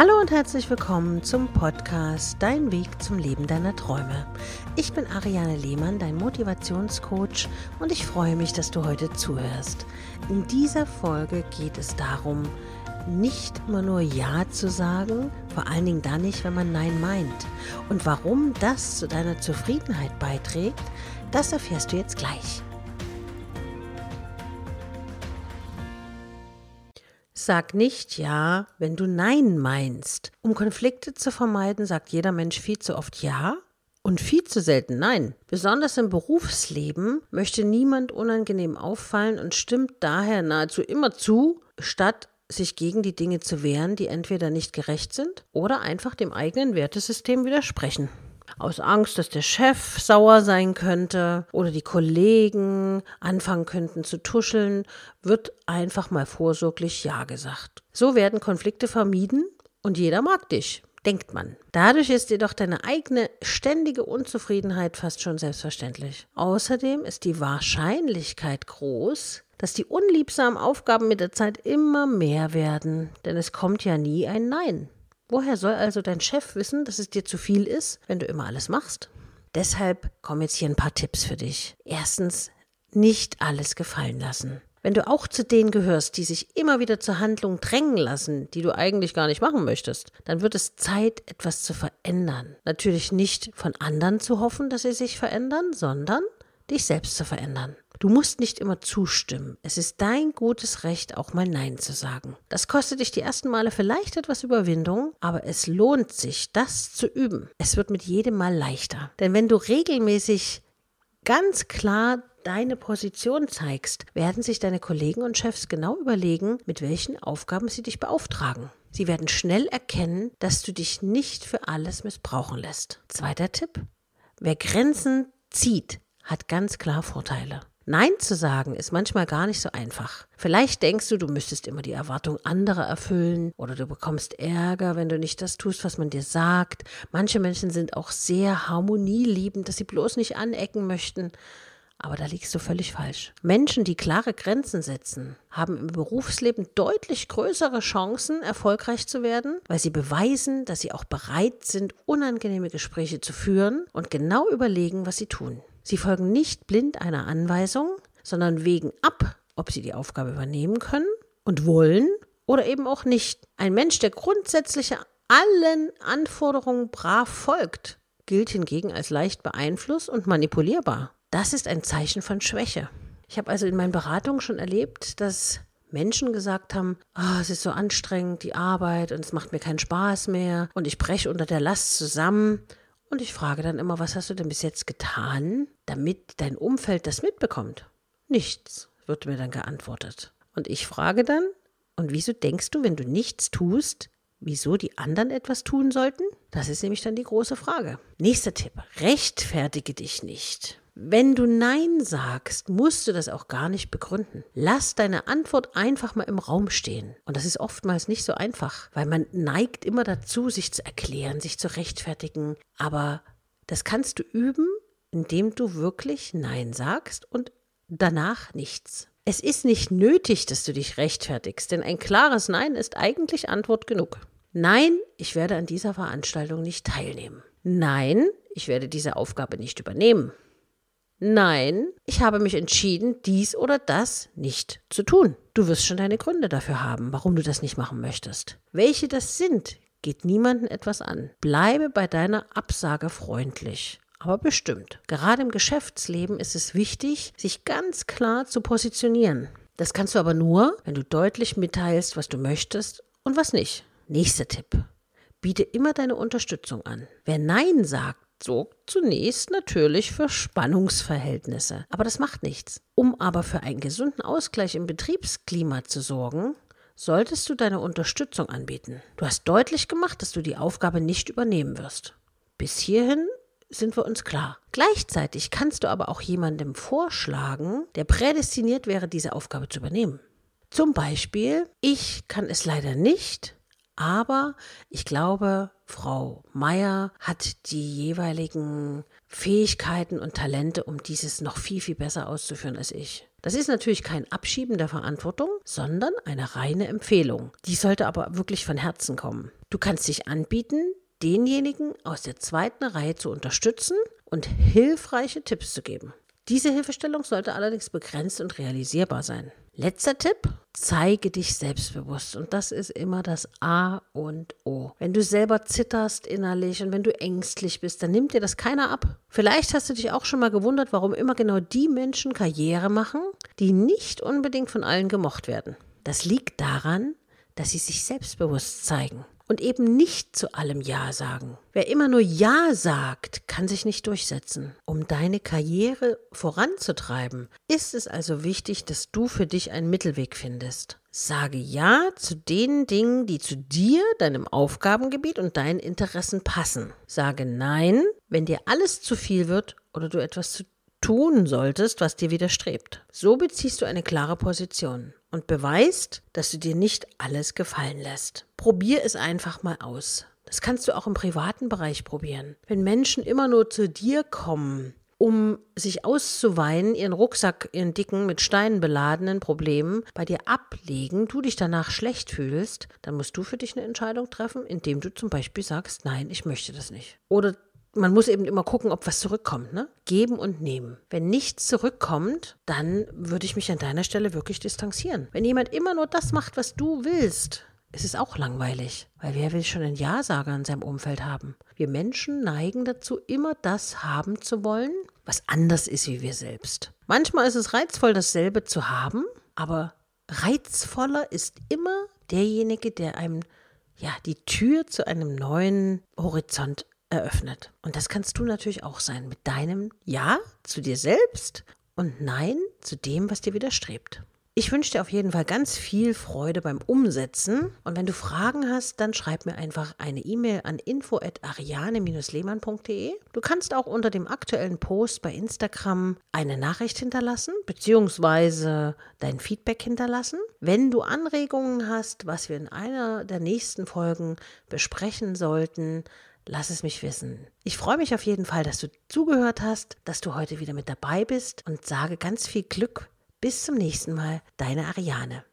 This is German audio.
Hallo und herzlich willkommen zum Podcast Dein Weg zum Leben deiner Träume. Ich bin Ariane Lehmann, dein Motivationscoach und ich freue mich, dass du heute zuhörst. In dieser Folge geht es darum, nicht immer nur Ja zu sagen, vor allen Dingen dann nicht, wenn man Nein meint. Und warum das zu deiner Zufriedenheit beiträgt, das erfährst du jetzt gleich. Sag nicht Ja, wenn du Nein meinst. Um Konflikte zu vermeiden, sagt jeder Mensch viel zu oft Ja und viel zu selten Nein. Besonders im Berufsleben möchte niemand unangenehm auffallen und stimmt daher nahezu immer zu, statt sich gegen die Dinge zu wehren, die entweder nicht gerecht sind oder einfach dem eigenen Wertesystem widersprechen aus Angst, dass der Chef sauer sein könnte oder die Kollegen anfangen könnten zu tuscheln, wird einfach mal vorsorglich Ja gesagt. So werden Konflikte vermieden und jeder mag dich, denkt man. Dadurch ist jedoch deine eigene ständige Unzufriedenheit fast schon selbstverständlich. Außerdem ist die Wahrscheinlichkeit groß, dass die unliebsamen Aufgaben mit der Zeit immer mehr werden, denn es kommt ja nie ein Nein. Woher soll also dein Chef wissen, dass es dir zu viel ist, wenn du immer alles machst? Deshalb kommen jetzt hier ein paar Tipps für dich. Erstens, nicht alles gefallen lassen. Wenn du auch zu denen gehörst, die sich immer wieder zur Handlung drängen lassen, die du eigentlich gar nicht machen möchtest, dann wird es Zeit, etwas zu verändern. Natürlich nicht von anderen zu hoffen, dass sie sich verändern, sondern dich selbst zu verändern. Du musst nicht immer zustimmen. Es ist dein gutes Recht, auch mal Nein zu sagen. Das kostet dich die ersten Male vielleicht etwas Überwindung, aber es lohnt sich, das zu üben. Es wird mit jedem Mal leichter. Denn wenn du regelmäßig ganz klar deine Position zeigst, werden sich deine Kollegen und Chefs genau überlegen, mit welchen Aufgaben sie dich beauftragen. Sie werden schnell erkennen, dass du dich nicht für alles missbrauchen lässt. Zweiter Tipp. Wer Grenzen zieht, hat ganz klar Vorteile. Nein zu sagen ist manchmal gar nicht so einfach. Vielleicht denkst du, du müsstest immer die Erwartung anderer erfüllen oder du bekommst Ärger, wenn du nicht das tust, was man dir sagt. Manche Menschen sind auch sehr harmonieliebend, dass sie bloß nicht anecken möchten. Aber da liegst du völlig falsch. Menschen, die klare Grenzen setzen, haben im Berufsleben deutlich größere Chancen, erfolgreich zu werden, weil sie beweisen, dass sie auch bereit sind, unangenehme Gespräche zu führen und genau überlegen, was sie tun. Sie folgen nicht blind einer Anweisung, sondern wägen ab, ob sie die Aufgabe übernehmen können und wollen oder eben auch nicht. Ein Mensch, der grundsätzlich allen Anforderungen brav folgt, gilt hingegen als leicht beeinflusst und manipulierbar. Das ist ein Zeichen von Schwäche. Ich habe also in meinen Beratungen schon erlebt, dass Menschen gesagt haben, oh, es ist so anstrengend, die Arbeit und es macht mir keinen Spaß mehr und ich breche unter der Last zusammen und ich frage dann immer, was hast du denn bis jetzt getan, damit dein Umfeld das mitbekommt? Nichts, wird mir dann geantwortet. Und ich frage dann, und wieso denkst du, wenn du nichts tust, wieso die anderen etwas tun sollten? Das ist nämlich dann die große Frage. Nächster Tipp, rechtfertige dich nicht. Wenn du Nein sagst, musst du das auch gar nicht begründen. Lass deine Antwort einfach mal im Raum stehen. Und das ist oftmals nicht so einfach, weil man neigt immer dazu, sich zu erklären, sich zu rechtfertigen. Aber das kannst du üben, indem du wirklich Nein sagst und danach nichts. Es ist nicht nötig, dass du dich rechtfertigst, denn ein klares Nein ist eigentlich Antwort genug. Nein, ich werde an dieser Veranstaltung nicht teilnehmen. Nein, ich werde diese Aufgabe nicht übernehmen. Nein, ich habe mich entschieden, dies oder das nicht zu tun. Du wirst schon deine Gründe dafür haben, warum du das nicht machen möchtest. Welche das sind, geht niemandem etwas an. Bleibe bei deiner Absage freundlich. Aber bestimmt. Gerade im Geschäftsleben ist es wichtig, sich ganz klar zu positionieren. Das kannst du aber nur, wenn du deutlich mitteilst, was du möchtest und was nicht. Nächster Tipp. Biete immer deine Unterstützung an. Wer Nein sagt, sorgt zunächst natürlich für Spannungsverhältnisse. Aber das macht nichts. Um aber für einen gesunden Ausgleich im Betriebsklima zu sorgen, solltest du deine Unterstützung anbieten. Du hast deutlich gemacht, dass du die Aufgabe nicht übernehmen wirst. Bis hierhin sind wir uns klar. Gleichzeitig kannst du aber auch jemandem vorschlagen, der prädestiniert wäre, diese Aufgabe zu übernehmen. Zum Beispiel, ich kann es leider nicht, aber ich glaube, Frau Meier hat die jeweiligen Fähigkeiten und Talente, um dieses noch viel, viel besser auszuführen als ich. Das ist natürlich kein Abschieben der Verantwortung, sondern eine reine Empfehlung. Die sollte aber wirklich von Herzen kommen. Du kannst dich anbieten, denjenigen aus der zweiten Reihe zu unterstützen und hilfreiche Tipps zu geben. Diese Hilfestellung sollte allerdings begrenzt und realisierbar sein. Letzter Tipp, zeige dich selbstbewusst. Und das ist immer das A und O. Wenn du selber zitterst innerlich und wenn du ängstlich bist, dann nimmt dir das keiner ab. Vielleicht hast du dich auch schon mal gewundert, warum immer genau die Menschen Karriere machen, die nicht unbedingt von allen gemocht werden. Das liegt daran, dass sie sich selbstbewusst zeigen und eben nicht zu allem Ja sagen. Wer immer nur Ja sagt, kann sich nicht durchsetzen. Um deine Karriere voranzutreiben, ist es also wichtig, dass du für dich einen Mittelweg findest. Sage Ja zu den Dingen, die zu dir, deinem Aufgabengebiet und deinen Interessen passen. Sage Nein, wenn dir alles zu viel wird oder du etwas zu tun solltest, was dir widerstrebt. So beziehst du eine klare Position und beweist, dass du dir nicht alles gefallen lässt. Probier es einfach mal aus. Das kannst du auch im privaten Bereich probieren. Wenn Menschen immer nur zu dir kommen, um sich auszuweinen, ihren Rucksack, ihren dicken, mit Steinen beladenen Problemen bei dir ablegen, du dich danach schlecht fühlst, dann musst du für dich eine Entscheidung treffen, indem du zum Beispiel sagst, nein, ich möchte das nicht. Oder man muss eben immer gucken, ob was zurückkommt, ne? Geben und nehmen. Wenn nichts zurückkommt, dann würde ich mich an deiner Stelle wirklich distanzieren. Wenn jemand immer nur das macht, was du willst, ist es auch langweilig, weil wer will schon einen Ja-Sager in seinem Umfeld haben? Wir Menschen neigen dazu, immer das haben zu wollen, was anders ist wie wir selbst. Manchmal ist es reizvoll, dasselbe zu haben, aber reizvoller ist immer derjenige, der einem ja die Tür zu einem neuen Horizont eröffnet. Und das kannst du natürlich auch sein mit deinem Ja zu dir selbst und Nein zu dem, was dir widerstrebt. Ich wünsche dir auf jeden Fall ganz viel Freude beim Umsetzen. Und wenn du Fragen hast, dann schreib mir einfach eine E-Mail an info@ariane-lehmann.de. Du kannst auch unter dem aktuellen Post bei Instagram eine Nachricht hinterlassen, beziehungsweise dein Feedback hinterlassen. Wenn du Anregungen hast, was wir in einer der nächsten Folgen besprechen sollten, lass es mich wissen. Ich freue mich auf jeden Fall, dass du zugehört hast, dass du heute wieder mit dabei bist und sage ganz viel Glück. Bis zum nächsten Mal, deine Ariane.